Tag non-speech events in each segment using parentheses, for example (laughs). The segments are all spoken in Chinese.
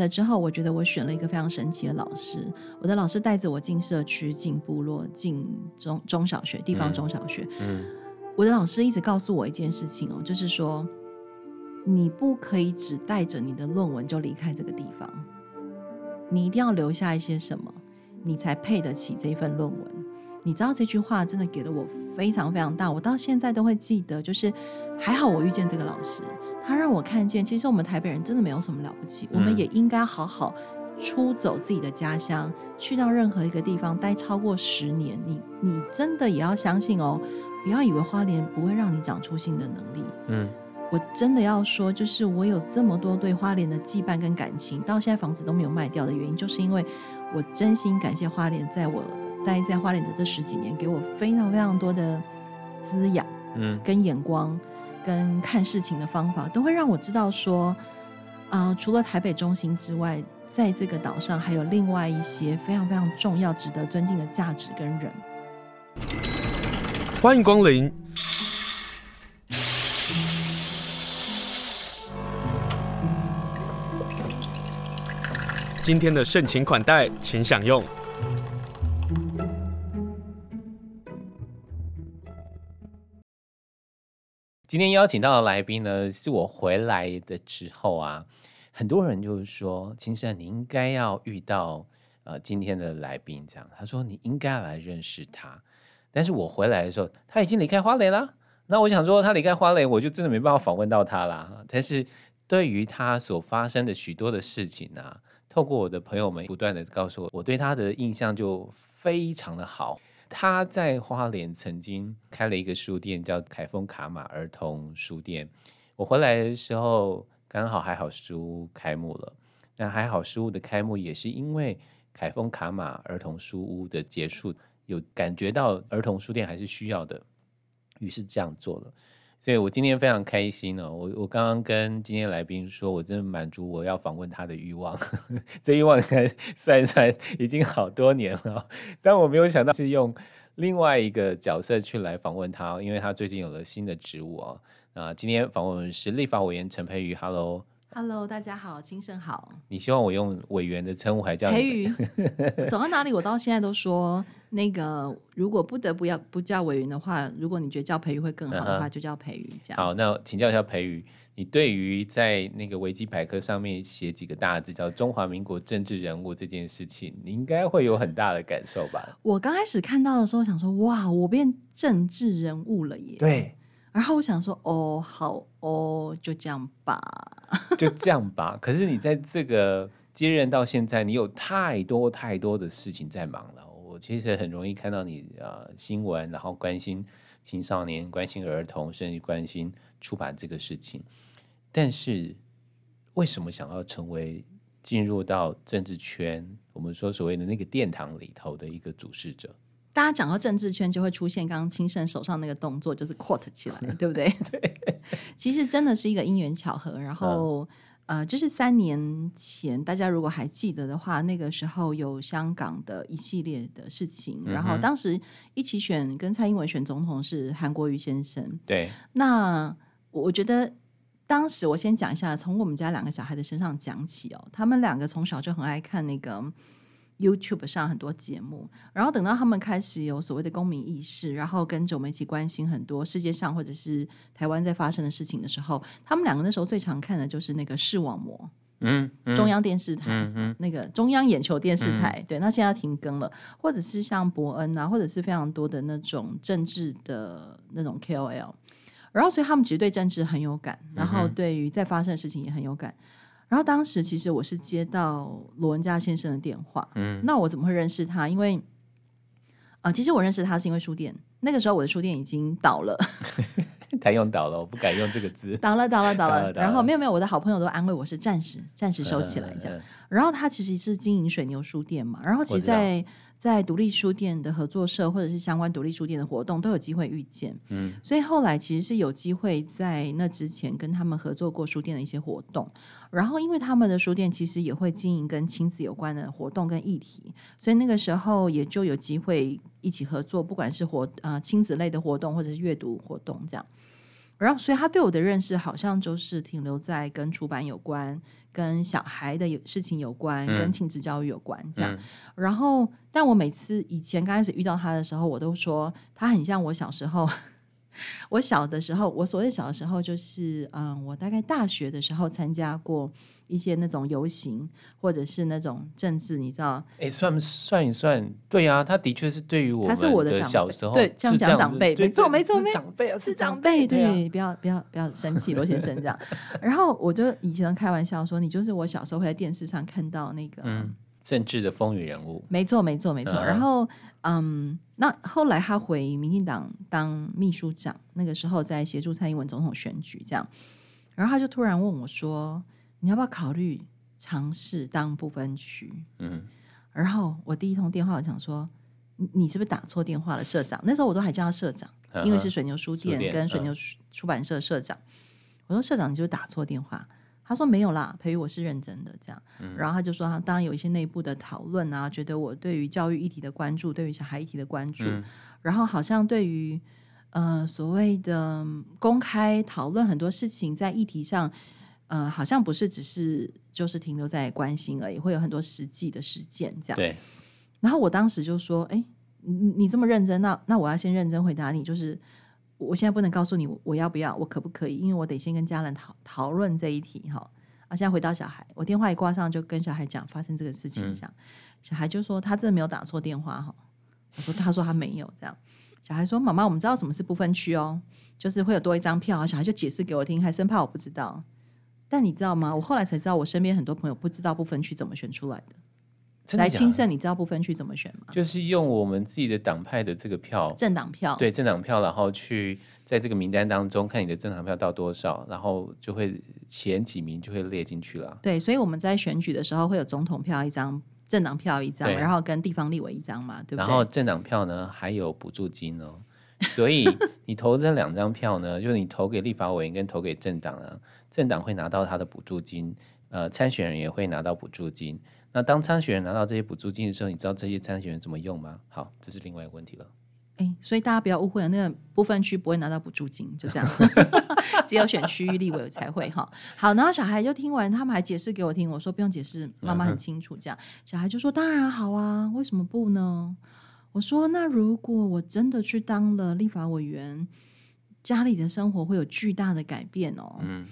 了之后，我觉得我选了一个非常神奇的老师。我的老师带着我进社区、进部落、进中中小学、地方中小学。嗯，我的老师一直告诉我一件事情哦，就是说，你不可以只带着你的论文就离开这个地方，你一定要留下一些什么，你才配得起这份论文。你知道这句话真的给了我非常非常大，我到现在都会记得。就是还好我遇见这个老师，他让我看见，其实我们台北人真的没有什么了不起，嗯、我们也应该好好出走自己的家乡，去到任何一个地方待超过十年。你你真的也要相信哦，不要以为花莲不会让你长出新的能力。嗯，我真的要说，就是我有这么多对花莲的羁绊跟感情，到现在房子都没有卖掉的原因，就是因为我真心感谢花莲在我。待在花莲的这十几年，给我非常非常多的滋养，嗯，跟眼光，跟看事情的方法，都会让我知道说，啊、除了台北中心之外，在这个岛上还有另外一些非常非常重要、值得尊敬的价值跟人。欢迎光临，今天的盛情款待，请享用。今天邀请到的来宾呢，是我回来的时候啊，很多人就是说，青盛你应该要遇到呃今天的来宾，这样他说你应该来认识他。但是我回来的时候，他已经离开花莲了。那我想说，他离开花莲，我就真的没办法访问到他啦。但是对于他所发生的许多的事情啊，透过我的朋友们不断的告诉我，我对他的印象就非常的好。他在花莲曾经开了一个书店，叫凯丰卡玛儿童书店。我回来的时候，刚好还好书屋开幕了。那还好书屋的开幕，也是因为凯丰卡玛儿童书屋的结束，有感觉到儿童书店还是需要的，于是这样做了。所以我今天非常开心呢！我我刚刚跟今天来宾说，我真的满足我要访问他的欲望，(laughs) 这欲望应该算一算已经好多年了。但我没有想到是用另外一个角色去来访问他，因为他最近有了新的职务哦。那今天访问是立法委员陈佩瑜，Hello。Hello，大家好，青盛好。你希望我用委员的称呼，还叫培瑜？(laughs) 走到哪里，我到现在都说那个，如果不得不要不叫委员的话，如果你觉得叫培瑜会更好的话，uh -huh. 就叫培瑜。这样。好，那请教一下培瑜，你对于在那个维基百科上面写几个大字叫“中华民国政治人物”这件事情，你应该会有很大的感受吧？我刚开始看到的时候，想说哇，我变政治人物了耶！对。然后我想说，哦，好哦，就这样吧，(laughs) 就这样吧。可是你在这个接任到现在，你有太多太多的事情在忙了。我其实很容易看到你啊、呃、新闻，然后关心青少年、关心儿童，甚至关心出版这个事情。但是为什么想要成为进入到政治圈？我们说所谓的那个殿堂里头的一个主事者？大家讲到政治圈，就会出现刚刚青盛手上那个动作，就是 quote 起来，(laughs) 对不对？对。(laughs) 其实真的是一个因缘巧合。然后、嗯，呃，就是三年前，大家如果还记得的话，那个时候有香港的一系列的事情。嗯、然后当时一起选跟蔡英文选总统是韩国瑜先生。对。那我觉得当时我先讲一下，从我们家两个小孩的身上讲起哦。他们两个从小就很爱看那个。YouTube 上很多节目，然后等到他们开始有所谓的公民意识，然后跟着我们一起关心很多世界上或者是台湾在发生的事情的时候，他们两个那时候最常看的就是那个视网膜，嗯，嗯。中央电视台，嗯，嗯那个中央眼球电视台，嗯，对，那现在停更了，或者是像伯恩啊，或者是非常多的那种政治的那种 KOL，然后所以他们其实对政治很有感，然后对于在发生的事情也很有感。然后当时其实我是接到罗文嘉先生的电话，嗯，那我怎么会认识他？因为，呃，其实我认识他是因为书店，那个时候我的书店已经倒了，(laughs) 他用倒了，我不敢用这个字，倒了，倒了，倒了。然后没有没有，我的好朋友都安慰我是暂时暂时收起来这样。嗯嗯、然后他其实是经营水牛书店嘛，然后其实在。在独立书店的合作社，或者是相关独立书店的活动，都有机会遇见。嗯，所以后来其实是有机会在那之前跟他们合作过书店的一些活动。然后，因为他们的书店其实也会经营跟亲子有关的活动跟议题，所以那个时候也就有机会一起合作，不管是活呃亲子类的活动，或者是阅读活动这样。然后所以他对我的认识好像就是停留在跟出版有关、跟小孩的有事情有关、嗯、跟亲子教育有关这样。嗯、然后，但我每次以前刚开始遇到他的时候，我都说他很像我小时候。(laughs) 我小的时候，我所谓小的时候，就是嗯，我大概大学的时候参加过一些那种游行，或者是那种政治，你知道？哎、欸，算算一算，对啊，他的确是对于我他是我的小时候，对，这样讲长辈，没错，没错，没长辈啊，是长辈，对，不要不要不要生气，罗先生这样。然后我就以前开玩笑说，你就是我小时候会在电视上看到那个。嗯政治的风云人物，没错，没错，没错。然后，嗯，那后来他回民进党当秘书长，那个时候在协助蔡英文总统选举，这样。然后他就突然问我说：“你要不要考虑尝试当不分区？”嗯。然后我第一通电话，我想说：“你你是不是打错电话了，社长？”那时候我都还叫他社长，因为是水牛书店跟水牛出版社社长。我说：“社长，你是不是打错电话？”他说没有啦，培育我是认真的这样。嗯、然后他就说，他当然有一些内部的讨论啊，觉得我对于教育议题的关注，对于小孩议题的关注，嗯、然后好像对于呃所谓的公开讨论很多事情，在议题上，呃，好像不是只是就是停留在关心而已，会有很多实际的实践这样。对。然后我当时就说，哎，你你这么认真，那那我要先认真回答你，就是。我现在不能告诉你我要不要，我可不可以？因为我得先跟家人讨讨论这一题哈。啊，现在回到小孩，我电话一挂上就跟小孩讲发生这个事情，这样、嗯、小孩就说他真的没有打错电话哈。我说他说他没有这样，小孩说妈妈，我们知道什么是不分区哦，就是会有多一张票。小孩就解释给我听，还生怕我不知道。但你知道吗？我后来才知道，我身边很多朋友不知道不分区怎么选出来的。来清盛，你知道不分区怎么选吗？就是用我们自己的党派的这个票，政党票，对政党票，然后去在这个名单当中看你的政党票到多少，然后就会前几名就会列进去了。对，所以我们在选举的时候会有总统票一张，政党票一张，然后跟地方立委一张嘛，对不对？然后政党票呢还有补助金哦，所以你投这两张票呢，就是你投给立法委员跟投给政党啊，政党会拿到他的补助金，呃，参选人也会拿到补助金。那当参选人拿到这些补助金的时候，你知道这些参选人怎么用吗？好，这是另外一个问题了。哎，所以大家不要误会了，那个部分区不会拿到补助金，就这样，(laughs) (laughs) 只有选区域立委才会哈。好，然后小孩就听完，他们还解释给我听，我说不用解释，妈妈很清楚。这样，小孩就说当然好啊，为什么不呢？我说那如果我真的去当了立法委员，家里的生活会有巨大的改变哦。嗯。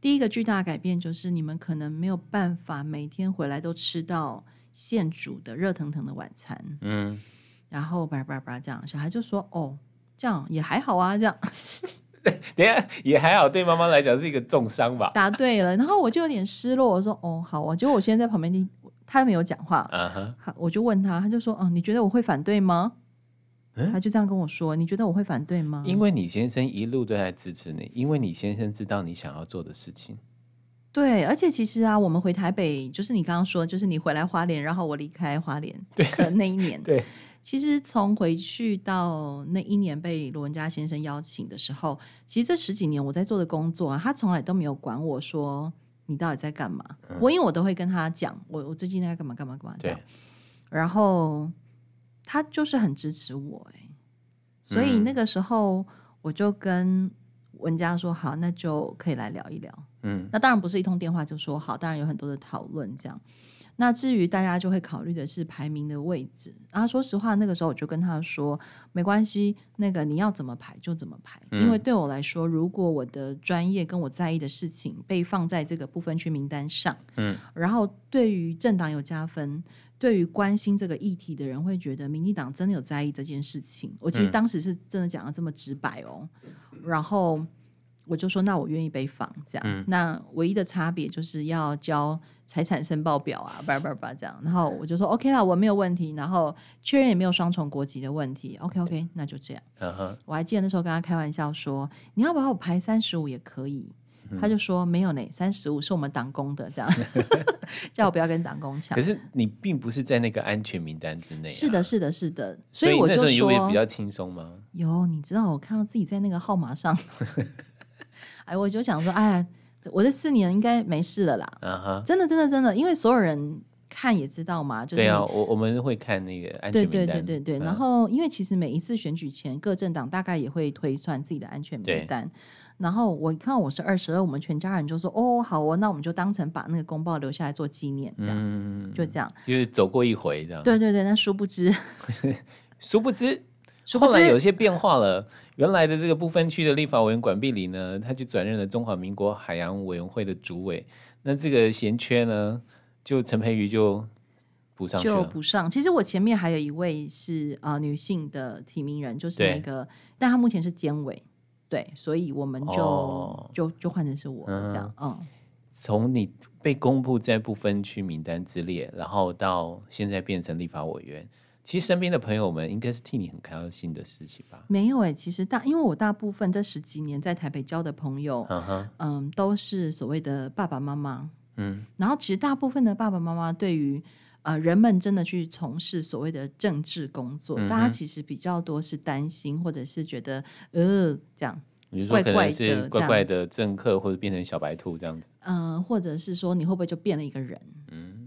第一个巨大的改变就是，你们可能没有办法每天回来都吃到现煮的热腾腾的晚餐。嗯，然后叭叭叭这样，小孩就说：“哦，这样也还好啊。”这样，(laughs) 等一下也还好，对妈妈来讲是一个重伤吧？答对了，然后我就有点失落，我说：“哦，好啊。”结果我现在在旁边听，他没有讲话。好，我就问他，他就说：“嗯，你觉得我会反对吗？”他就这样跟我说：“你觉得我会反对吗？”因为你先生一路都在支持你，因为你先生知道你想要做的事情。对，而且其实啊，我们回台北，就是你刚刚说，就是你回来花莲，然后我离开花莲的那一年。对，其实从回去到那一年被罗文佳先生邀请的时候，其实这十几年我在做的工作啊，他从来都没有管我说你到底在干嘛。嗯、我因为我都会跟他讲，我我最近在干嘛干嘛干嘛这样，然后。他就是很支持我哎，所以那个时候我就跟文佳说好，那就可以来聊一聊。嗯，那当然不是一通电话就说好，当然有很多的讨论这样。那至于大家就会考虑的是排名的位置啊，说实话，那个时候我就跟他说没关系，那个你要怎么排就怎么排，因为对我来说，如果我的专业跟我在意的事情被放在这个不分区名单上，嗯，然后对于政党有加分。对于关心这个议题的人，会觉得民进党真的有在意这件事情。我其实当时是真的讲的这么直白哦，嗯、然后我就说，那我愿意被访这样。嗯、那唯一的差别就是要交财产申报表啊，叭叭叭这样。然后我就说 OK 啦，我没有问题。然后确认也没有双重国籍的问题。OK OK，那就这样。嗯、哼我还记得那时候跟他开玩笑说，你要把我排三十五也可以。他就说没有呢，三十五是我们党工的，这样 (laughs) 叫我不要跟党工抢。可是你并不是在那个安全名单之内啊。是的，是的，是的。所以我就说，有比较轻松吗？有，你知道我看到自己在那个号码上，(laughs) 哎，我就想说，哎，我这四年应该没事了啦。Uh. 真的，真的，真的，因为所有人看也知道嘛，就是对啊，我我们会看那个安全名单。对对对对对。然后，因为其实每一次选举前，各政党大概也会推算自己的安全名单。然后我一看我是二十二，我们全家人就说：“哦，好哦，那我们就当成把那个公报留下来做纪念，这样，嗯、就这样，就是走过一回这样。”对对对，那殊不知，(laughs) 殊不知，后来有些变化了。原来的这个不分区的立法委员管碧玲呢，他就转任了中华民国海洋委员会的主委。那这个闲缺呢，就陈培瑜就补上去了。就补上。其实我前面还有一位是啊、呃、女性的提名人，就是那个，但她目前是监委。对，所以我们就、哦、就就换成是我这样。嗯，从你被公布在不分区名单之列，然后到现在变成立法委员。其实身边的朋友们应该是替你很开心的事情吧？没有哎、欸，其实大因为我大部分这十几年在台北交的朋友，嗯都是所谓的爸爸妈妈，嗯，然后其实大部分的爸爸妈妈对于呃人们真的去从事所谓的政治工作，嗯、大家其实比较多是担心或者是觉得呃这样，比如说可能是怪怪的政客或者变成小白兔这样子，嗯、呃，或者是说你会不会就变了一个人？嗯。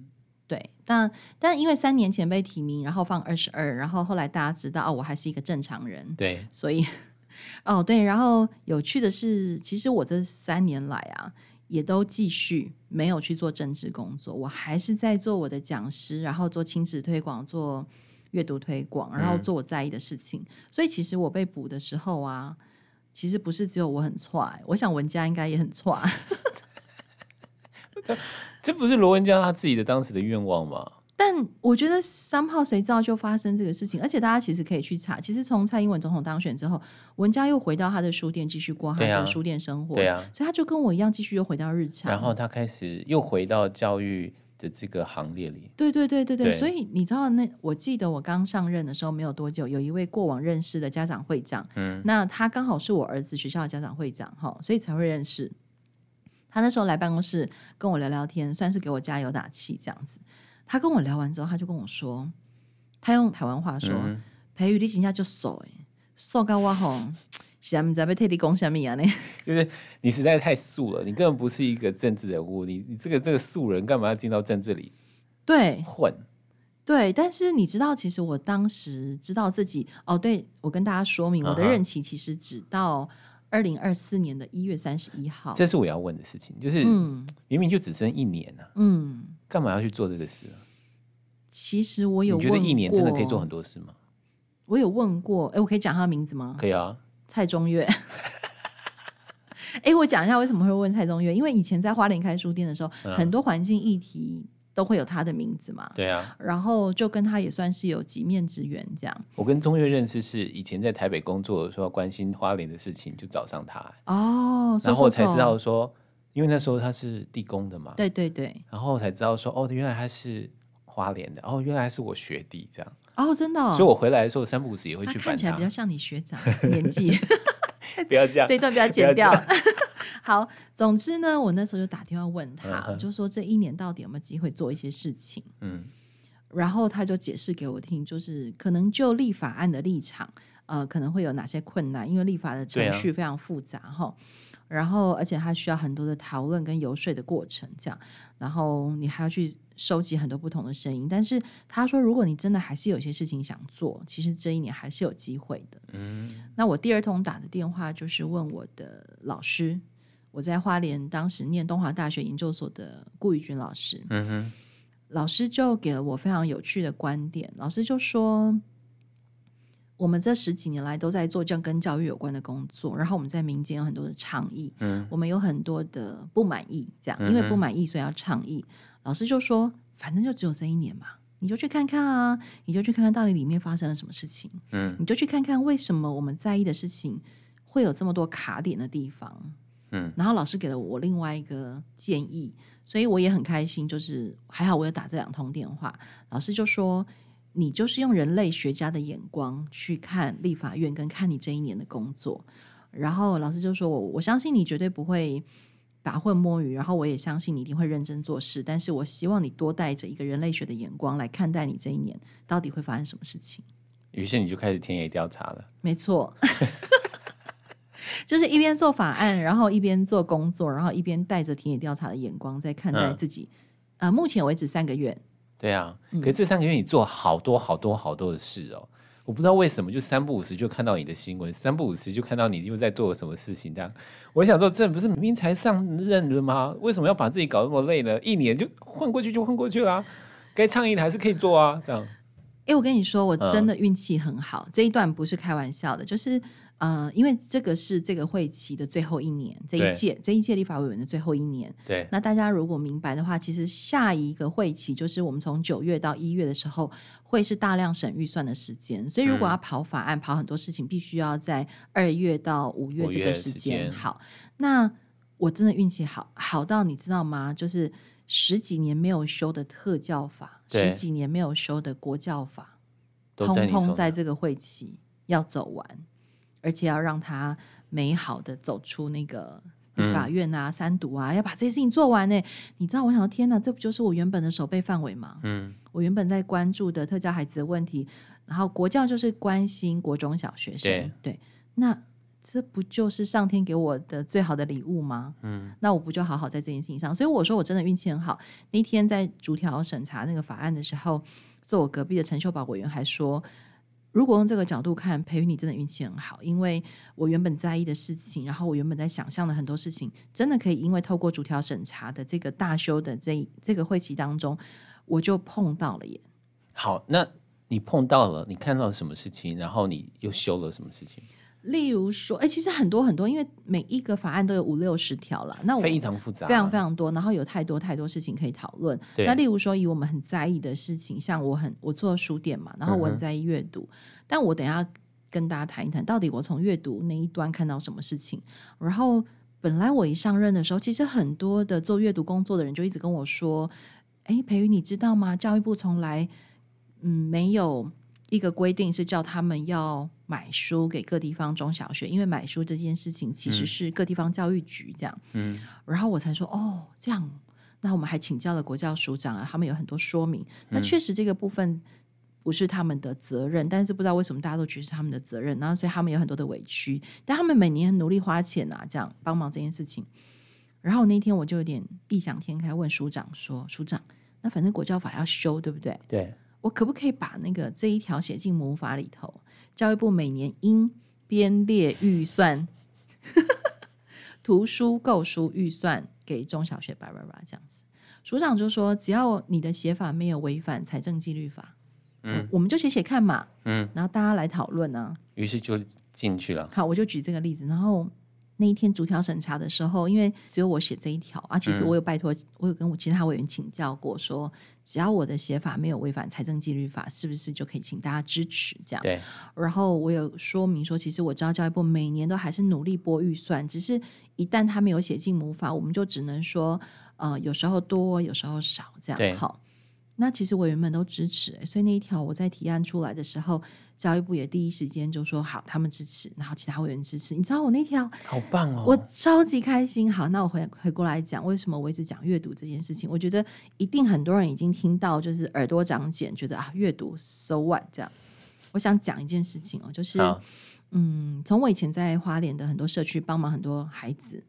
对，但但因为三年前被提名，然后放二十二，然后后来大家知道哦，我还是一个正常人，对，所以哦对，然后有趣的是，其实我这三年来啊，也都继续没有去做政治工作，我还是在做我的讲师，然后做亲子推广，做阅读推广，然后做我在意的事情。嗯、所以其实我被捕的时候啊，其实不是只有我很错，我想文家应该也很挫。(laughs) (laughs) 这不是罗文佳他自己的当时的愿望吗？但我觉得三号谁知道就发生这个事情，而且大家其实可以去查。其实从蔡英文总统当选之后，文佳又回到他的书店继续过他的书店生活，对啊，所以他就跟我一样继续又回到日常。然后他开始又回到教育的这个行列里。对对对对对，对所以你知道那我记得我刚上任的时候没有多久，有一位过往认识的家长会长，嗯，那他刚好是我儿子学校的家长会长哈，所以才会认识。他那时候来办公室跟我聊聊天，算是给我加油打气这样子。他跟我聊完之后，他就跟我说，他用台湾话说：“培瑜、嗯、你今天就瘦哎，瘦到我吼，现在在被特地讲什么啊？呢？就是你实在太素了，你根本不是一个政治人物，你你这个这个素人干嘛要进到政治里？对，混，对。但是你知道，其实我当时知道自己哦，对我跟大家说明，我的任期其实只到。二零二四年的一月三十一号，这是我要问的事情，就是、嗯、明明就只剩一年啊，嗯，干嘛要去做这个事啊？其实我有问过，你觉得一年真的可以做很多事吗？我有问过，哎，我可以讲他的名字吗？可以啊，蔡中岳。(laughs) 哎，我讲一下为什么会问蔡中岳，因为以前在花莲开书店的时候，嗯、很多环境议题。都会有他的名字嘛？对啊，然后就跟他也算是有几面之缘这样。我跟中岳认识是以前在台北工作的时候，关心花莲的事情就找上他。哦，然后我才知道说，因为那时候他是地公的嘛，对对对，然后才知道说哦，原来他是花莲的，哦，原来是我学弟这样。哦，真的，哦，所以我回来的时候三不五时也会去他。看起来比较像你学长年纪，(laughs) 不要这样，(laughs) 这一段不要剪掉。好，总之呢，我那时候就打电话问他，嗯、就说这一年到底有没有机会做一些事情？嗯，然后他就解释给我听，就是可能就立法案的立场，呃，可能会有哪些困难，因为立法的程序非常复杂哈。啊、然后，而且还需要很多的讨论跟游说的过程，这样，然后你还要去收集很多不同的声音。但是他说，如果你真的还是有些事情想做，其实这一年还是有机会的。嗯，那我第二通打的电话就是问我的老师。我在花莲当时念东华大学研究所的顾宇君老师，嗯哼，老师就给了我非常有趣的观点。老师就说，我们这十几年来都在做这样跟教育有关的工作，然后我们在民间有很多的倡议，嗯，我们有很多的不满意，这样因为不满意所以要倡议。老师就说，反正就只有这一年嘛，你就去看看啊，你就去看看到底里面发生了什么事情，嗯，你就去看看为什么我们在意的事情会有这么多卡点的地方。嗯，然后老师给了我另外一个建议，所以我也很开心。就是还好我有打这两通电话，老师就说，你就是用人类学家的眼光去看立法院跟看你这一年的工作。然后老师就说我我相信你绝对不会打混摸鱼，然后我也相信你一定会认真做事。但是我希望你多带着一个人类学的眼光来看待你这一年到底会发生什么事情。于是你就开始田野调查了。没错。就是一边做法案，然后一边做工作，然后一边带着田野调查的眼光在看待自己。嗯、呃，目前为止三个月。对啊，可是这三个月你做好多好多好多的事哦。我不知道为什么就三不五时就看到你的新闻，三不五时就看到你又在做什么事情这样。我想说，这不是明明才上任了吗？为什么要把自己搞那么累呢？一年就混过去就混过去了啊，该倡议的还是可以做啊，这样。哎，我跟你说，我真的运气很好，嗯、这一段不是开玩笑的，就是。呃，因为这个是这个会期的最后一年，这一届这一届立法委员的最后一年。对，那大家如果明白的话，其实下一个会期就是我们从九月到一月的时候，会是大量审预算的时间。所以如果要跑法案、嗯、跑很多事情，必须要在二月到五月这个时间。好，那我真的运气好，好到你知道吗？就是十几年没有修的特教法，十几年没有修的国教法，通通在这个会期要走完。而且要让他美好的走出那个法院啊、嗯、三读啊，要把这些事情做完呢。你知道，我想说，天哪，这不就是我原本的守备范围吗？嗯，我原本在关注的特教孩子的问题，然后国教就是关心国中小学生。对，对，那这不就是上天给我的最好的礼物吗？嗯，那我不就好好在这件事情上？所以我说，我真的运气很好。那天在逐条审查那个法案的时候，坐我隔壁的陈秀宝委员还说。如果用这个角度看，培育你真的运气很好，因为我原本在意的事情，然后我原本在想象的很多事情，真的可以因为透过逐条审查的这个大修的这这个会期当中，我就碰到了耶。好，那你碰到了，你看到什么事情？然后你又修了什么事情？例如说，哎，其实很多很多，因为每一个法案都有五六十条了，那我非常复杂，非常非常多，然后有太多太多事情可以讨论。那例如说，以我们很在意的事情，像我很我做书店嘛，然后我很在意阅读，嗯、但我等一下跟大家谈一谈，到底我从阅读那一端看到什么事情。然后本来我一上任的时候，其实很多的做阅读工作的人就一直跟我说：“哎，培宇，你知道吗？教育部从来嗯没有。”一个规定是叫他们要买书给各地方中小学，因为买书这件事情其实是各地方教育局这样。嗯，然后我才说哦，这样，那我们还请教了国教署长啊，他们有很多说明。那确实这个部分不是他们的责任，但是不知道为什么大家都觉得是他们的责任，然后所以他们有很多的委屈，但他们每年很努力花钱啊，这样帮忙这件事情。然后那天我就有点异想天开，问署长说：“署长，那反正国教法要修，对不对？”对。我可不可以把那个这一条写进母法里头？教育部每年应编列预算，(laughs) 图书购书预算给中小学，叭叭叭这样子。署长就说，只要你的写法没有违反财政纪律法，嗯，我们就写写看嘛，嗯，然后大家来讨论啊。于是就进去了。好，我就举这个例子，然后。那一天逐条审查的时候，因为只有我写这一条啊，其实我有拜托，我有跟我其他委员请教过说，说只要我的写法没有违反财政纪律法，是不是就可以请大家支持这样？对。然后我有说明说，其实我知道教育部每年都还是努力拨预算，只是一旦他没有写进母法，我们就只能说，呃，有时候多，有时候少这样。好。那其实委员们都支持，所以那一条我在提案出来的时候，教育部也第一时间就说好，他们支持，然后其他委员支持。你知道我那条好棒哦，我超级开心。好，那我回回过来讲，为什么我一直讲阅读这件事情？我觉得一定很多人已经听到，就是耳朵长茧，觉得啊，阅读 so what 这样。我想讲一件事情哦，就是嗯，从我以前在花莲的很多社区帮忙很多孩子，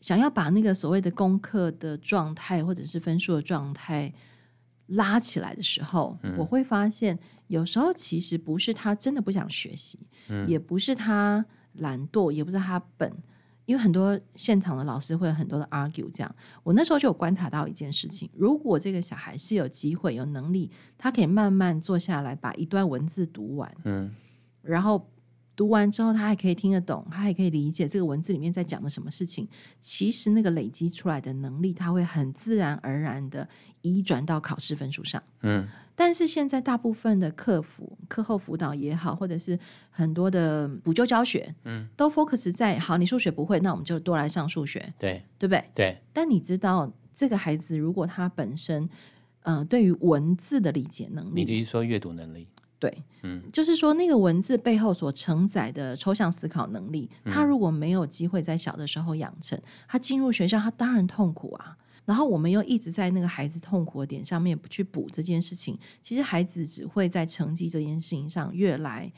想要把那个所谓的功课的状态或者是分数的状态。拉起来的时候，嗯、我会发现，有时候其实不是他真的不想学习，嗯、也不是他懒惰，也不是他笨，因为很多现场的老师会有很多的 argue。这样，我那时候就有观察到一件事情：如果这个小孩是有机会、有能力，他可以慢慢坐下来把一段文字读完，嗯，然后。读完之后，他还可以听得懂，他还可以理解这个文字里面在讲的什么事情。其实那个累积出来的能力，他会很自然而然的移转到考试分数上。嗯，但是现在大部分的客服、课后辅导也好，或者是很多的补救教学，嗯，都 focus 在好，你数学不会，那我们就多来上数学，对，对不对？对。但你知道，这个孩子如果他本身，嗯、呃，对于文字的理解能力，你的意思说阅读能力？对，嗯，就是说那个文字背后所承载的抽象思考能力，他如果没有机会在小的时候养成，他进入学校，他当然痛苦啊。然后我们又一直在那个孩子痛苦的点上面不去补这件事情，其实孩子只会在成绩这件事情上越来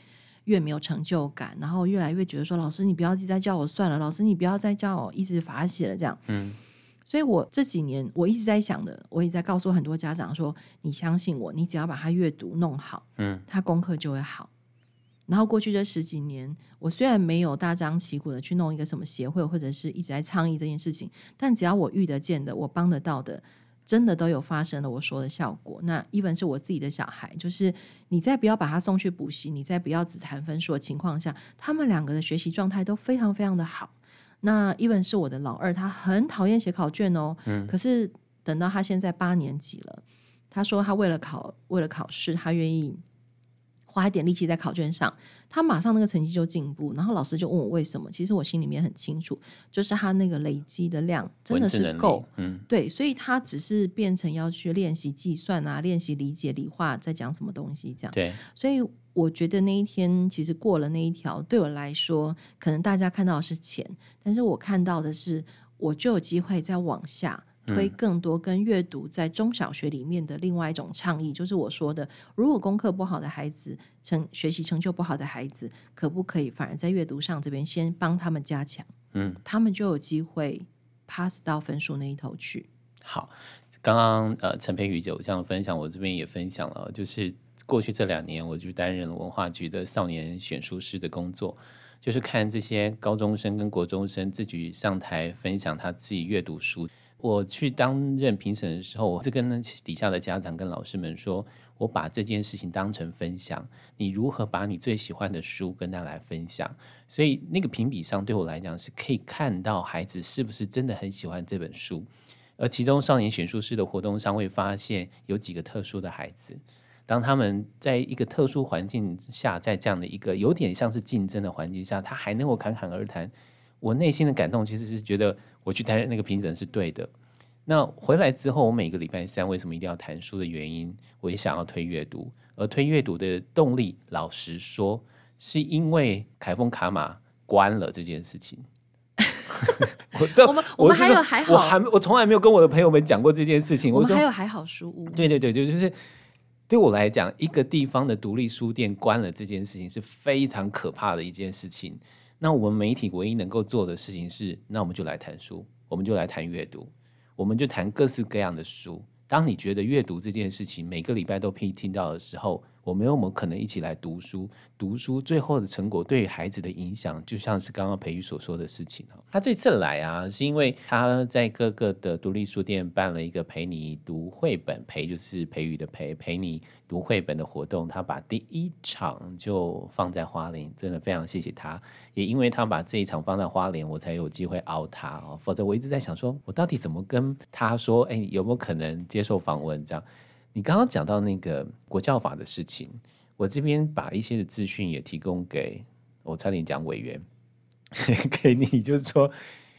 越没有成就感，然后越来越觉得说，老师你不要再叫我算了，老师你不要再叫我一直罚写了。这样，嗯。所以我这几年我一直在想的，我也在告诉很多家长说：你相信我，你只要把他阅读弄好，嗯，他功课就会好。然后过去这十几年，我虽然没有大张旗鼓的去弄一个什么协会，或者是一直在倡议这件事情，但只要我遇得见的，我帮得到的，真的都有发生了我说的效果。那 even 是我自己的小孩，就是你再不要把他送去补习，你再不要只谈分数的情况下，他们两个的学习状态都非常非常的好。那 even 是我的老二，他很讨厌写考卷哦，嗯，可是等到他现在八年级了，他说他为了考为了考试，他愿意。花一点力气在考卷上，他马上那个成绩就进步。然后老师就问我为什么？其实我心里面很清楚，就是他那个累积的量真的是够。嗯，对，所以他只是变成要去练习计算啊，练习理解理化在讲什么东西这样。对，所以我觉得那一天其实过了那一条，对我来说，可能大家看到的是钱，但是我看到的是，我就有机会再往下。推更多跟阅读在中小学里面的另外一种倡议，就是我说的，如果功课不好的孩子，成学习成就不好的孩子，可不可以反而在阅读上这边先帮他们加强？嗯，他们就有机会 pass 到分数那一头去。好，刚刚呃陈培宇就这样分享，我这边也分享了，就是过去这两年，我就担任了文化局的少年选书师的工作，就是看这些高中生跟国中生自己上台分享他自己阅读书。我去担任评审的时候，我是跟底下的家长跟老师们说，我把这件事情当成分享，你如何把你最喜欢的书跟他来分享？所以那个评比上对我来讲是可以看到孩子是不是真的很喜欢这本书。而其中少年选书师的活动上会发现有几个特殊的孩子，当他们在一个特殊环境下，在这样的一个有点像是竞争的环境下，他还能够侃侃而谈。我内心的感动其实是觉得。我去担任那个评审是对的。那回来之后，我每个礼拜三为什么一定要谈书的原因，我也想要推阅读。而推阅读的动力，老实说，是因为凯风卡玛关了这件事情。(laughs) 我们我们还有还好，我还我从来没有跟我的朋友们讲过这件事情。我们还有还好书屋。对对对，就就是对我来讲，一个地方的独立书店关了这件事情是非常可怕的一件事情。那我们媒体唯一能够做的事情是，那我们就来谈书，我们就来谈阅读，我们就谈各式各样的书。当你觉得阅读这件事情每个礼拜都可以听到的时候，我们有没有可能一起来读书？读书最后的成果对于孩子的影响，就像是刚刚培育所说的事情。他这次来啊，是因为他在各个的独立书店办了一个陪你读绘本，陪就是培育的陪，陪你读绘本的活动。他把第一场就放在花莲，真的非常谢谢他。也因为他把这一场放在花莲，我才有机会熬他哦。否则我一直在想说，我到底怎么跟他说？哎，有没有可能接受访问？这样。你刚刚讲到那个国教法的事情，我这边把一些的资讯也提供给我，差点讲委员 (laughs) 给你，就是说，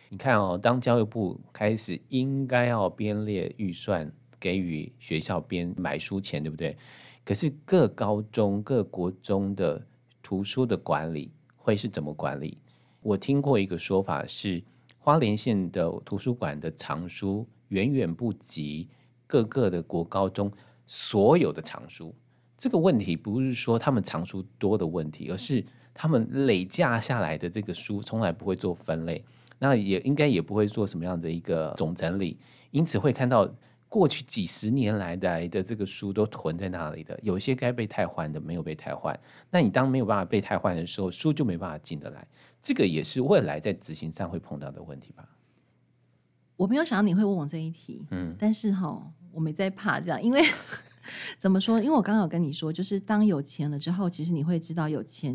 你看哦，当教育部开始应该要编列预算给予学校编买书钱，对不对？可是各高中、各国中的图书的管理会是怎么管理？我听过一个说法是，花莲县的图书馆的藏书远远不及各个的国高中。所有的藏书，这个问题不是说他们藏书多的问题，而是他们累架下来的这个书从来不会做分类，那也应该也不会做什么样的一个总整理，因此会看到过去几十年来的的这个书都囤在那里的，有一些该被汰换的没有被汰换，那你当没有办法被汰换的时候，书就没办法进得来，这个也是未来在执行上会碰到的问题吧？我没有想到你会问我这一题，嗯，但是哈。我没在怕这样，因为 (laughs) 怎么说？因为我刚刚有跟你说，就是当有钱了之后，其实你会知道有钱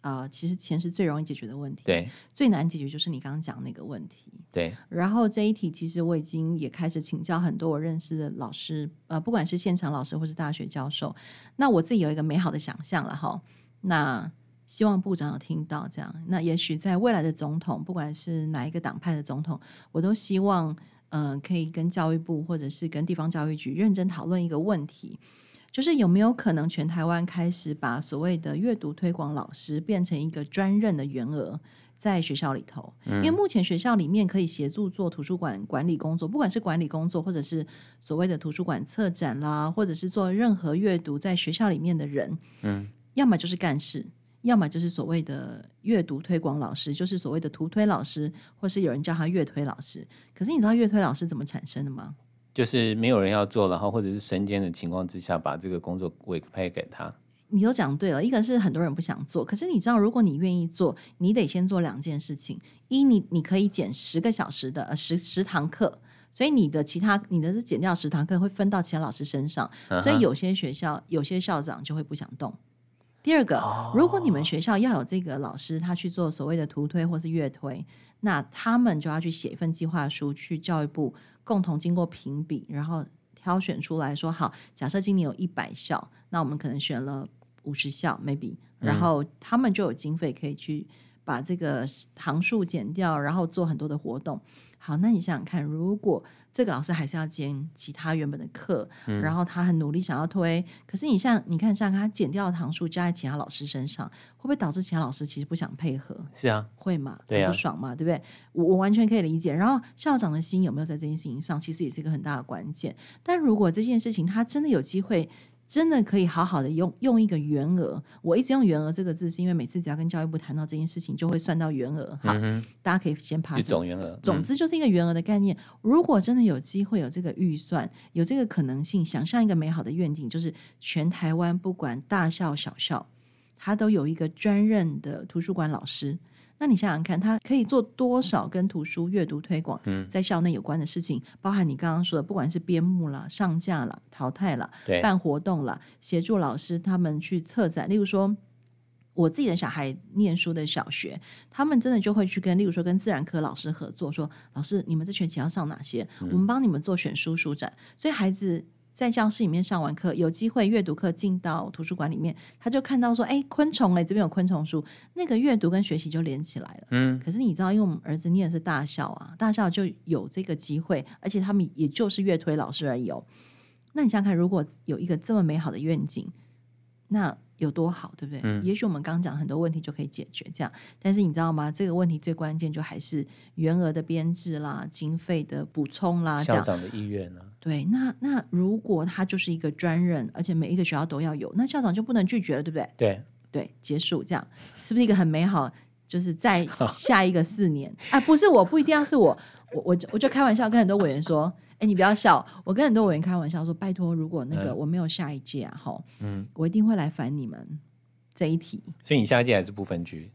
啊、呃，其实钱是最容易解决的问题。对，最难解决就是你刚刚讲那个问题。对。然后这一题，其实我已经也开始请教很多我认识的老师，呃，不管是现场老师或是大学教授。那我自己有一个美好的想象了哈。那希望部长有听到这样。那也许在未来的总统，不管是哪一个党派的总统，我都希望。嗯、呃，可以跟教育部或者是跟地方教育局认真讨论一个问题，就是有没有可能全台湾开始把所谓的阅读推广老师变成一个专任的员额在学校里头？嗯、因为目前学校里面可以协助做图书馆管理工作，不管是管理工作，或者是所谓的图书馆策展啦，或者是做任何阅读在学校里面的人，嗯，要么就是干事。要么就是所谓的阅读推广老师，就是所谓的图推老师，或是有人叫他阅推老师。可是你知道阅推老师怎么产生的吗？就是没有人要做，然后或者是身兼的情况之下，把这个工作委派给他。你都讲对了，一个是很多人不想做，可是你知道，如果你愿意做，你得先做两件事情：一，你你可以减十个小时的呃十十堂课，所以你的其他你的是减掉十堂课会分到其他老师身上，所以有些学校有些校长就会不想动。第二个，如果你们学校要有这个老师，他去做所谓的图推或是乐推，那他们就要去写一份计划书，去教育部共同经过评比，然后挑选出来说好，假设今年有一百校，那我们可能选了。五十校 maybe，然后他们就有经费可以去把这个堂数减掉，然后做很多的活动。好，那你想想看，如果这个老师还是要兼其他原本的课，嗯、然后他很努力想要推，可是你像你看，像他减掉的堂数加在其他老师身上，会不会导致其他老师其实不想配合？是啊，会嘛？对啊，不爽嘛？对不对？我我完全可以理解。然后校长的心有没有在这件事情上，其实也是一个很大的关键。但如果这件事情他真的有机会。真的可以好好的用用一个原额，我一直用原额这个字，是因为每次只要跟教育部谈到这件事情，就会算到原额。好，嗯、大家可以先爬总原额。嗯、总之就是一个原额的概念。如果真的有机会有这个预算，有这个可能性，想象一个美好的愿景，就是全台湾不管大校小校，他都有一个专任的图书馆老师。那你想想看，他可以做多少跟图书阅读推广在校内有关的事情？嗯、包含你刚刚说的，不管是编目了、上架了、淘汰了、对办活动了、协助老师他们去策展。例如说，我自己的小孩念书的小学，他们真的就会去跟，例如说跟自然科老师合作，说老师，你们这学期要上哪些？嗯、我们帮你们做选书书展。所以孩子。在教室里面上完课，有机会阅读课进到图书馆里面，他就看到说：“哎，昆虫哎，这边有昆虫书。”那个阅读跟学习就连起来了。嗯，可是你知道，因为我们儿子念的是大校啊，大校就有这个机会，而且他们也就是乐推老师而已哦。那你想想看，如果有一个这么美好的愿景，那。有多好，对不对？嗯、也许我们刚讲很多问题就可以解决这样，但是你知道吗？这个问题最关键就还是员额的编制啦、经费的补充啦、校长的意愿呢？对，那那如果他就是一个专任，而且每一个学校都要有，那校长就不能拒绝了，对不对？对对，结束这样，是不是一个很美好？就是在 (laughs) 下一个四年，哎、啊，不是我，不一定要是我，我我我就开玩笑跟很多委员说。哎，你不要笑！我跟很多委员开玩笑说，拜托，如果那个我没有下一届啊，哈，嗯，我一定会来烦你们这一题。所以你下一届还是不分区？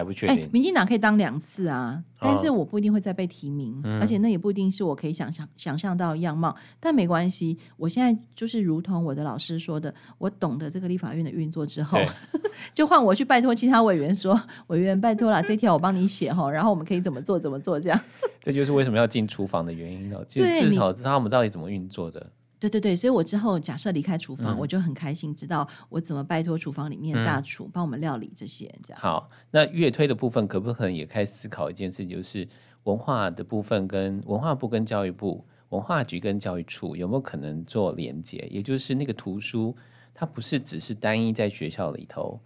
还不确定，民进党可以当两次啊，但是我不一定会再被提名，哦、而且那也不一定是我可以想象想象到的样貌。但没关系，我现在就是如同我的老师说的，我懂得这个立法院的运作之后，(laughs) 就换我去拜托其他委员说，委员拜托了，这条我帮你写哈，然后我们可以怎么做怎么做这样。这就是为什么要进厨房的原因了，至少知道他们到底怎么运作的。对对对，所以我之后假设离开厨房，嗯、我就很开心，知道我怎么拜托厨房里面大厨帮我们料理这些。这样好，那乐推的部分可不可能也开始思考一件事，就是文化的部分跟文化部跟教育部、文化局跟教育处有没有可能做连接？也就是那个图书，它不是只是单一在学校里头，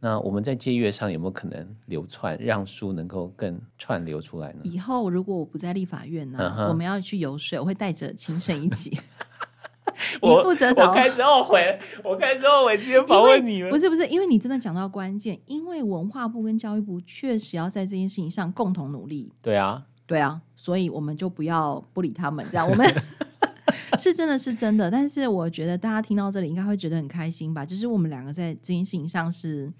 那我们在借阅上有没有可能流窜，让书能够更串流出来呢？以后如果我不在立法院呢，我们要去游说，我会带着清盛一起。我负责 (laughs) 我开始后悔，我开始后悔今天访问你了。不是不是，因为你真的讲到关键，因为文化部跟教育部确实要在这件事情上共同努力。对啊，对啊，所以我们就不要不理他们，这样我们 (laughs) 是真的是真的。但是我觉得大家听到这里应该会觉得很开心吧？就是我们两个在这件事情上是。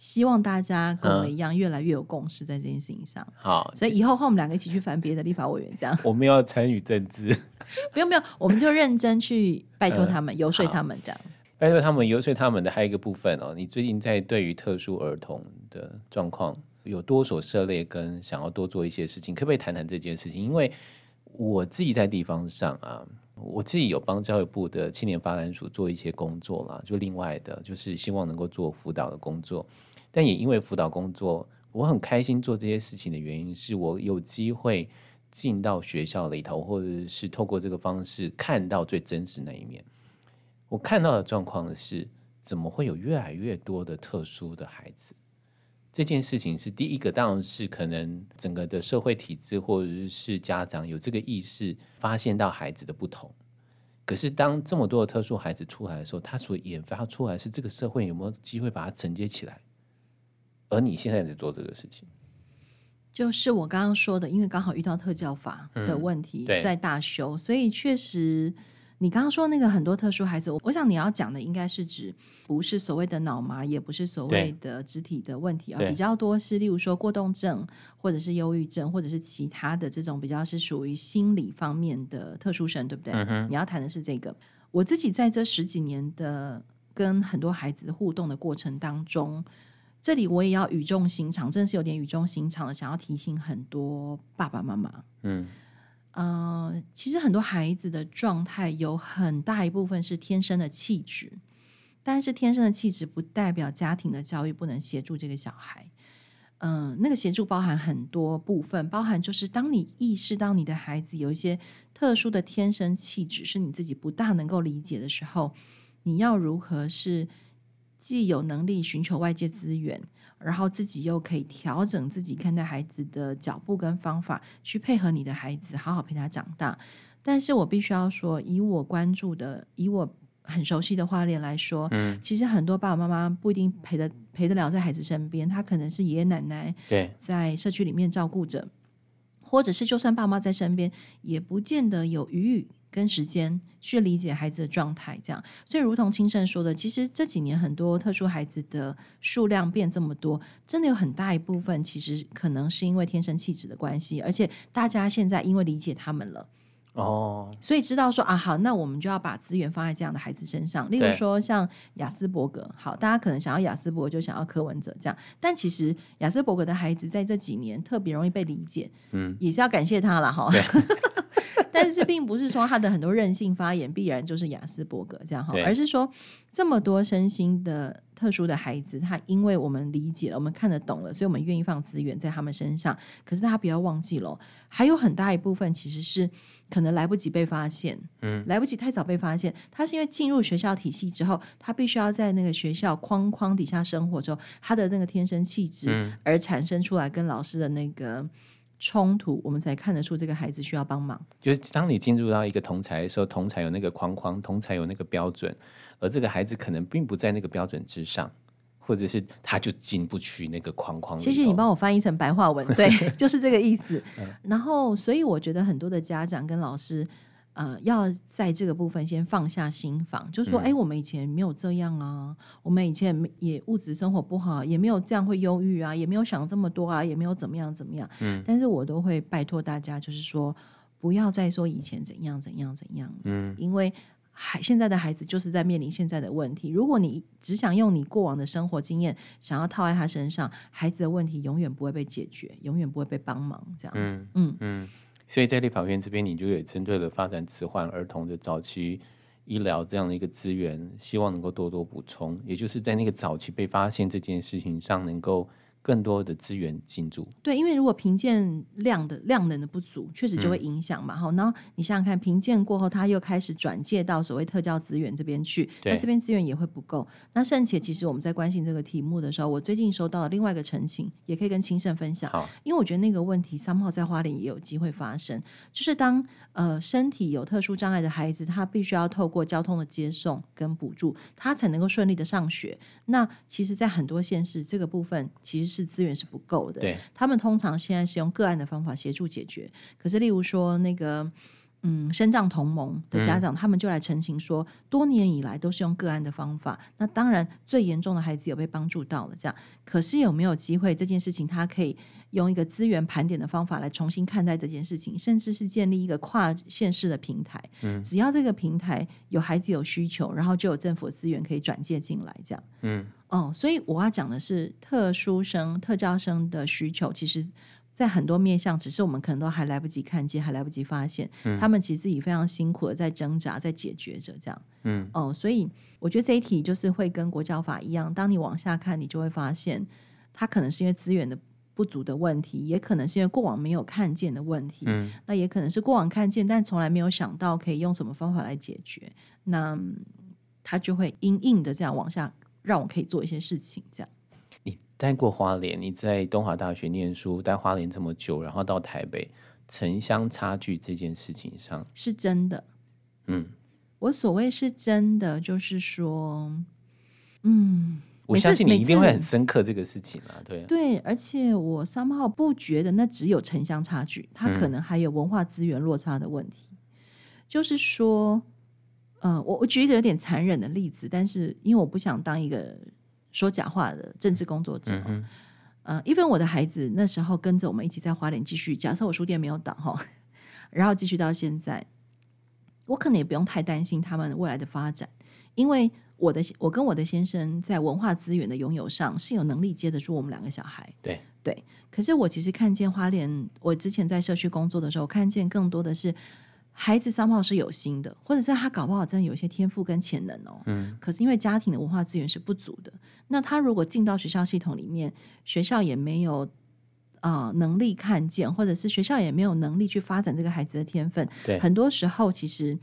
希望大家跟我一样，越来越有共识在这件事情上。好，所以以后和我们两个一起去烦别的立法委员，这样。我们要参与政治，(laughs) 不用不用，我们就认真去拜托他们，游说他们，这样。拜托他们，游说他们的还有一个部分哦。你最近在对于特殊儿童的状况有多所涉猎，跟想要多做一些事情，可不可以谈谈这件事情？因为我自己在地方上啊，我自己有帮教育部的青年发展署做一些工作啦，就另外的，就是希望能够做辅导的工作。但也因为辅导工作，我很开心做这些事情的原因，是我有机会进到学校里头，或者是透过这个方式看到最真实那一面。我看到的状况是，怎么会有越来越多的特殊的孩子？这件事情是第一个，当然是可能整个的社会体制或者是家长有这个意识，发现到孩子的不同。可是当这么多的特殊孩子出来的时候，他所研发出来是这个社会有没有机会把它承接起来？而你现在在做这个事情，就是我刚刚说的，因为刚好遇到特教法的问题在大修，嗯、所以确实你刚刚说那个很多特殊孩子，我我想你要讲的应该是指不是所谓的脑麻，也不是所谓的肢体的问题，而比较多是例如说过动症，或者是忧郁症，或者是其他的这种比较是属于心理方面的特殊生，对不对？嗯、你要谈的是这个。我自己在这十几年的跟很多孩子互动的过程当中，这里我也要语重心长，真的是有点语重心长的，想要提醒很多爸爸妈妈，嗯。呃，其实很多孩子的状态有很大一部分是天生的气质，但是天生的气质不代表家庭的教育不能协助这个小孩。嗯、呃，那个协助包含很多部分，包含就是当你意识到你的孩子有一些特殊的天生气质是你自己不大能够理解的时候，你要如何是既有能力寻求外界资源。然后自己又可以调整自己看待孩子的脚步跟方法，去配合你的孩子，好好陪他长大。但是我必须要说，以我关注的，以我很熟悉的花莲来说，嗯，其实很多爸爸妈妈不一定陪得陪得了在孩子身边，他可能是爷爷奶奶对在社区里面照顾着，或者是就算爸妈在身边，也不见得有余裕。跟时间去理解孩子的状态，这样，所以如同清盛说的，其实这几年很多特殊孩子的数量变这么多，真的有很大一部分其实可能是因为天生气质的关系，而且大家现在因为理解他们了，哦，所以知道说啊，好，那我们就要把资源放在这样的孩子身上，例如说像雅斯伯格，好，大家可能想要雅斯伯格就想要柯文哲这样，但其实雅斯伯格的孩子在这几年特别容易被理解，嗯，也是要感谢他了哈。(laughs) 但是并不是说他的很多任性发言必然就是雅斯伯格这样哈，而是说这么多身心的特殊的孩子，他因为我们理解了，我们看得懂了，所以我们愿意放资源在他们身上。可是大家不要忘记了，还有很大一部分其实是可能来不及被发现，嗯，来不及太早被发现。他是因为进入学校体系之后，他必须要在那个学校框框底下生活之后，他的那个天生气质而产生出来跟老师的那个。冲突，我们才看得出这个孩子需要帮忙。就是当你进入到一个同才的时候，同才有那个框框，同才有那个标准，而这个孩子可能并不在那个标准之上，或者是他就进不去那个框框。谢谢你帮我翻译成白话文，对，(laughs) 就是这个意思。然后，所以我觉得很多的家长跟老师。呃，要在这个部分先放下心防，就说，哎、嗯，我们以前没有这样啊，我们以前也物质生活不好，也没有这样会忧郁啊，也没有想这么多啊，也没有怎么样怎么样。嗯，但是我都会拜托大家，就是说，不要再说以前怎样怎样怎样。嗯，因为孩现在的孩子就是在面临现在的问题。如果你只想用你过往的生活经验，想要套在他身上，孩子的问题永远不会被解决，永远不会被帮忙。这样，嗯嗯嗯。所以在立法院这边，你就也针对了发展迟缓儿童的早期医疗这样的一个资源，希望能够多多补充，也就是在那个早期被发现这件事情上能够。更多的资源进驻，对，因为如果评鉴量的量能的不足，确实就会影响嘛。好、嗯，然后你想想看，评鉴过后，他又开始转介到所谓特教资源这边去，那这边资源也会不够。那甚且，其实我们在关心这个题目的时候，我最近收到了另外一个陈情，也可以跟清盛分享。因为我觉得那个问题，somehow 在花莲也有机会发生，就是当呃身体有特殊障碍的孩子，他必须要透过交通的接送跟补助，他才能够顺利的上学。那其实，在很多县市，这个部分其实。是资源是不够的，对，他们通常现在是用个案的方法协助解决。可是，例如说那个，嗯，身障同盟的家长，嗯、他们就来澄清说，多年以来都是用个案的方法。那当然，最严重的孩子有被帮助到了，这样。可是有没有机会这件事情，他可以？用一个资源盘点的方法来重新看待这件事情，甚至是建立一个跨县市的平台。嗯，只要这个平台有孩子有需求，然后就有政府资源可以转介进来，这样。嗯，哦，所以我要讲的是特殊生、特教生的需求，其实，在很多面向，只是我们可能都还来不及看见，还来不及发现。嗯，他们其实自己非常辛苦的在挣扎，在解决着这样。嗯，哦，所以我觉得这一题就是会跟国教法一样，当你往下看，你就会发现，它可能是因为资源的。不足的问题，也可能是因为过往没有看见的问题。嗯，那也可能是过往看见，但从来没有想到可以用什么方法来解决。那他就会硬硬的这样往下，让我可以做一些事情。这样，你待过花莲，你在东华大学念书，待花莲这么久，然后到台北，城乡差距这件事情上是真的。嗯，我所谓是真的，就是说，嗯。我相信你一定会很深刻这个事情啊，对对，而且我 somehow 不觉得那只有城乡差距，它可能还有文化资源落差的问题。嗯、就是说，嗯、呃，我我举一个有点残忍的例子，但是因为我不想当一个说假话的政治工作者。嗯哼呃，因为我的孩子那时候跟着我们一起在花莲继续，假设我书店没有倒哈，然后继续到现在，我可能也不用太担心他们未来的发展，因为我的我跟我的先生在文化资源的拥有上是有能力接得住我们两个小孩。对对，可是我其实看见花莲，我之前在社区工作的时候，看见更多的是。孩子商报是有心的，或者是他搞不好真的有一些天赋跟潜能哦。嗯。可是因为家庭的文化资源是不足的，那他如果进到学校系统里面，学校也没有啊、呃、能力看见，或者是学校也没有能力去发展这个孩子的天分。对。很多时候，其实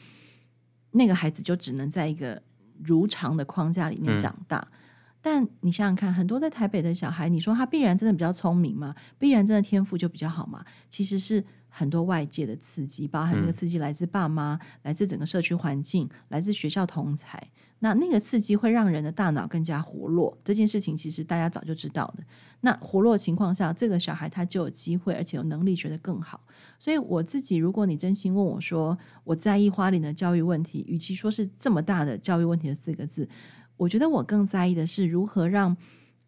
那个孩子就只能在一个如常的框架里面长大。嗯、但你想想看，很多在台北的小孩，你说他必然真的比较聪明吗？必然真的天赋就比较好吗？其实是。很多外界的刺激，包含那个刺激来自爸妈，嗯、来自整个社区环境，来自学校同才。那那个刺激会让人的大脑更加活络。这件事情其实大家早就知道的。那活络的情况下，这个小孩他就有机会，而且有能力学得更好。所以我自己，如果你真心问我说，我在意花莲的教育问题，与其说是这么大的教育问题的四个字，我觉得我更在意的是如何让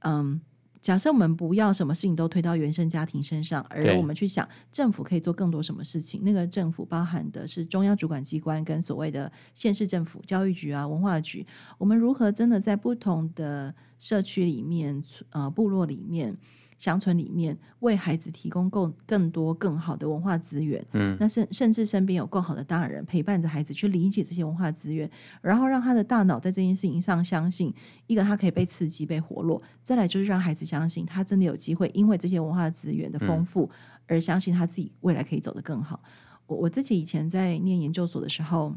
嗯。假设我们不要什么事情都推到原生家庭身上，而我们去想政府可以做更多什么事情。那个政府包含的是中央主管机关跟所谓的县市政府、教育局啊、文化局，我们如何真的在不同的社区里面、呃部落里面。乡村里面为孩子提供更更多更好的文化资源，嗯，那甚甚至身边有更好的大人陪伴着孩子去理解这些文化资源，然后让他的大脑在这件事情上相信，一个他可以被刺激、被活络，再来就是让孩子相信他真的有机会，因为这些文化资源的丰富而相信他自己未来可以走得更好。我我自己以前在念研究所的时候。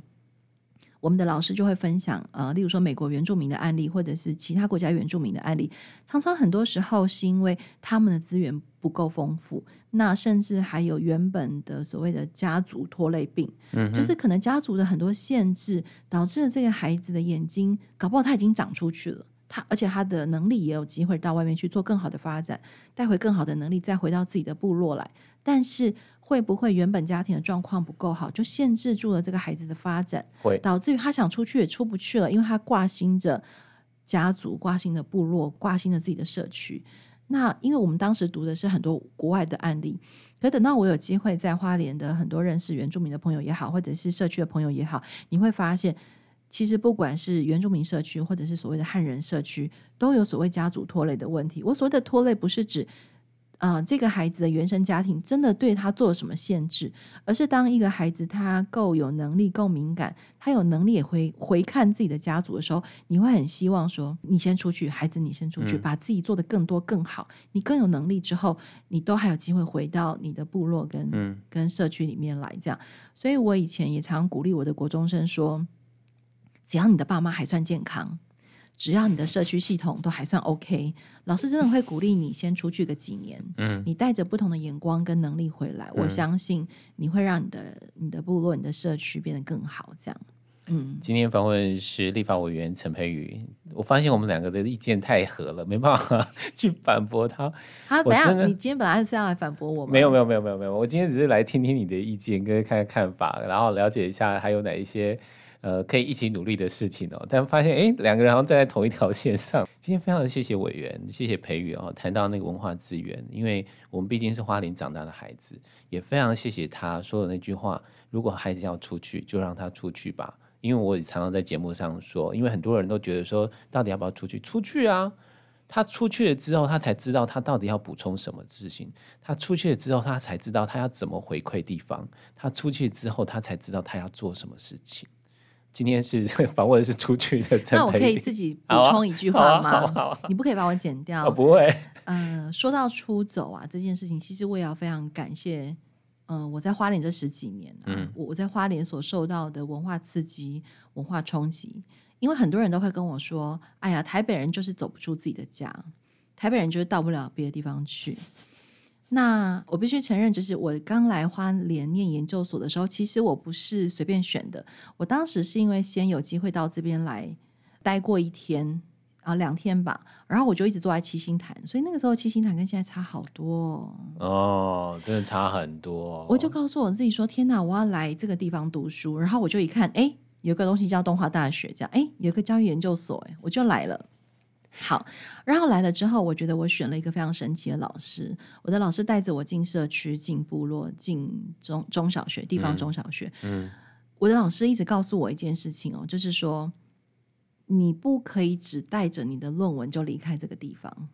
我们的老师就会分享，呃，例如说美国原住民的案例，或者是其他国家原住民的案例，常常很多时候是因为他们的资源不够丰富，那甚至还有原本的所谓的家族拖累病，嗯，就是可能家族的很多限制，导致了这个孩子的眼睛搞不好他已经长出去了，他而且他的能力也有机会到外面去做更好的发展，带回更好的能力，再回到自己的部落来，但是。会不会原本家庭的状况不够好，就限制住了这个孩子的发展？会导致于他想出去也出不去了，因为他挂心着家族、挂心的部落、挂心着自己的社区。那因为我们当时读的是很多国外的案例，可等到我有机会在花莲的很多认识原住民的朋友也好，或者是社区的朋友也好，你会发现，其实不管是原住民社区，或者是所谓的汉人社区，都有所谓家族拖累的问题。我所谓的拖累，不是指。啊、呃，这个孩子的原生家庭真的对他做了什么限制？而是当一个孩子他够有能力、够敏感，他有能力也会回看自己的家族的时候，你会很希望说：你先出去，孩子，你先出去，嗯、把自己做得更多、更好。你更有能力之后，你都还有机会回到你的部落跟、嗯、跟社区里面来。这样，所以我以前也常鼓励我的国中生说：只要你的爸妈还算健康。只要你的社区系统都还算 OK，老师真的会鼓励你先出去个几年。嗯，你带着不同的眼光跟能力回来，嗯、我相信你会让你的你的部落、你的社区变得更好。这样，嗯。今天访问是立法委员陈佩瑜，我发现我们两个的意见太合了，没办法去反驳他。啊，等下，你今天本来是要来反驳我吗？没有，没有，没有，没有，没有。我今天只是来听听你的意见，跟看看看法，然后了解一下还有哪一些。呃，可以一起努力的事情哦，但发现哎，两个人好像站在同一条线上。(laughs) 今天非常的谢谢委员，谢谢培瑜哦，谈到那个文化资源，因为我们毕竟是花莲长大的孩子，也非常谢谢他说的那句话：如果孩子要出去，就让他出去吧。因为我也常常在节目上说，因为很多人都觉得说，到底要不要出去？出去啊！他出去了之后，他才知道他到底要补充什么事情。他出去了之后，他才知道他要怎么回馈地方。他出去之后，他才知道他要做什么事情。今天是 (laughs) 访问的是出去的，那我可以自己补充一句话吗？啊啊啊、你不可以把我剪掉。我不会。嗯、呃，说到出走啊这件事情，其实我也要非常感谢。嗯、呃，我在花莲这十几年、啊，嗯，我我在花莲所受到的文化刺激、文化冲击，因为很多人都会跟我说：“哎呀，台北人就是走不出自己的家，台北人就是到不了别的地方去。”那我必须承认，就是我刚来花莲念研究所的时候，其实我不是随便选的。我当时是因为先有机会到这边来待过一天啊，两天吧，然后我就一直坐在七星潭，所以那个时候七星潭跟现在差好多哦，真的差很多。我就告诉我自己说：“天哪，我要来这个地方读书。”然后我就一看，哎，有个东西叫东华大学，这样哎，有个教育研究所，哎，我就来了。好，然后来了之后，我觉得我选了一个非常神奇的老师。我的老师带着我进社区、进部落、进中中小学、地方中小学。嗯，我的老师一直告诉我一件事情哦，就是说，你不可以只带着你的论文就离开这个地方，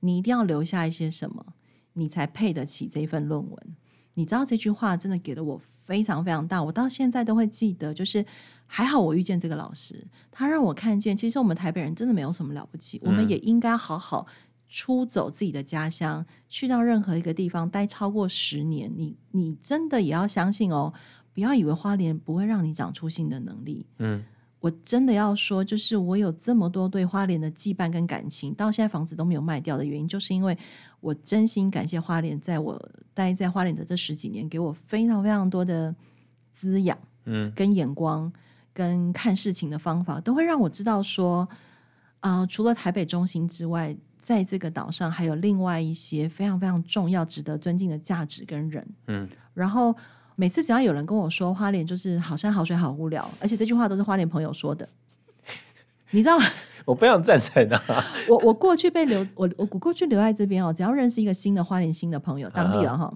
你一定要留下一些什么，你才配得起这份论文。你知道这句话真的给了我非常非常大，我到现在都会记得。就是还好我遇见这个老师，他让我看见，其实我们台北人真的没有什么了不起，我们也应该好好出走自己的家乡，去到任何一个地方待超过十年。你你真的也要相信哦，不要以为花莲不会让你长出新的能力。嗯。我真的要说，就是我有这么多对花莲的羁绊跟感情，到现在房子都没有卖掉的原因，就是因为我真心感谢花莲，在我待在花莲的这十几年，给我非常非常多的滋养，嗯，跟眼光，跟看事情的方法，都会让我知道说，啊、呃，除了台北中心之外，在这个岛上还有另外一些非常非常重要、值得尊敬的价值跟人，嗯，然后。每次只要有人跟我说花莲就是好山好水好无聊，而且这句话都是花莲朋友说的，你知道吗？(laughs) 我非常赞成啊！(laughs) 我我过去被留我我过去留在这边哦，只要认识一个新的花莲新的朋友，当地人哈，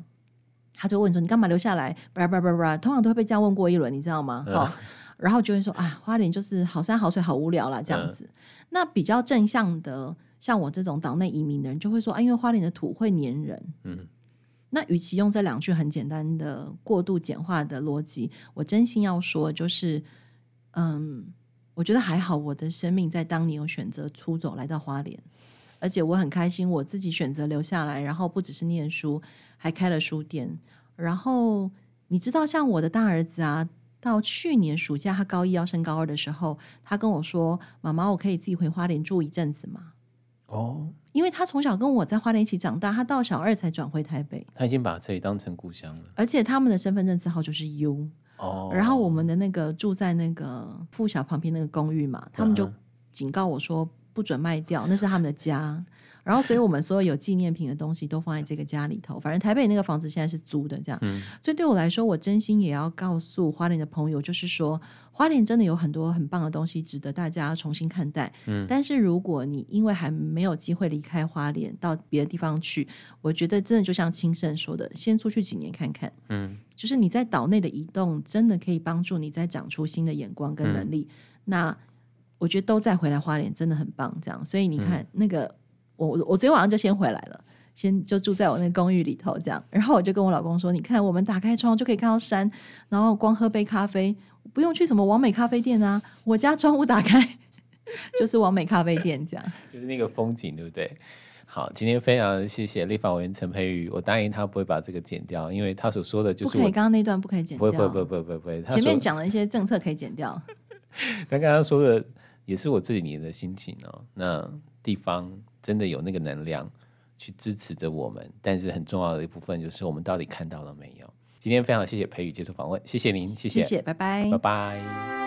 他就问说你干嘛留下来？叭叭叭叭，通常都会被这样问过一轮，你知道吗？哦，然后就会说啊，花莲就是好山好水好无聊啦。这样子。那比较正向的，像我这种岛内移民的人，就会说啊，因为花莲的土会黏人，嗯。那与其用这两句很简单的过度简化的逻辑，我真心要说，就是，嗯，我觉得还好，我的生命在当年有选择出走来到花莲，而且我很开心，我自己选择留下来，然后不只是念书，还开了书店。然后你知道，像我的大儿子啊，到去年暑假他高一要升高二的时候，他跟我说：“妈妈，我可以自己回花莲住一阵子吗？”哦。因为他从小跟我在花莲一起长大，他到小二才转回台北。他已经把这里当成故乡了。而且他们的身份证字号就是 U。哦。然后我们的那个住在那个附小旁边那个公寓嘛，他们就警告我说不准卖掉，那是他们的家。然后，所以我们所有有纪念品的东西都放在这个家里头。反正台北那个房子现在是租的，这样。嗯。所以对我来说，我真心也要告诉花莲的朋友，就是说，花莲真的有很多很棒的东西，值得大家重新看待。嗯。但是如果你因为还没有机会离开花莲到别的地方去，我觉得真的就像清盛说的，先出去几年看看。嗯。就是你在岛内的移动，真的可以帮助你再长出新的眼光跟能力。嗯。那我觉得都再回来花莲真的很棒，这样。所以你看、嗯、那个。我我昨天晚上就先回来了，先就住在我那个公寓里头，这样。然后我就跟我老公说：“你看，我们打开窗就可以看到山，然后光喝杯咖啡，不用去什么完美咖啡店啊。我家窗户打开 (laughs) 就是完美咖啡店，这样就是那个风景，对不对？好，今天非常谢谢立法委员陈培宇，我答应他不会把这个剪掉，因为他所说的就是不可以，刚刚那段不可以剪掉，不会不会不会不会不会，前面讲的一些政策可以剪掉。(laughs) 他刚刚说的也是我这几年的心情哦，那地方。真的有那个能量去支持着我们，但是很重要的一部分就是我们到底看到了没有？今天非常谢谢培宇接受访问，谢谢您，谢谢，谢谢，拜拜，拜拜。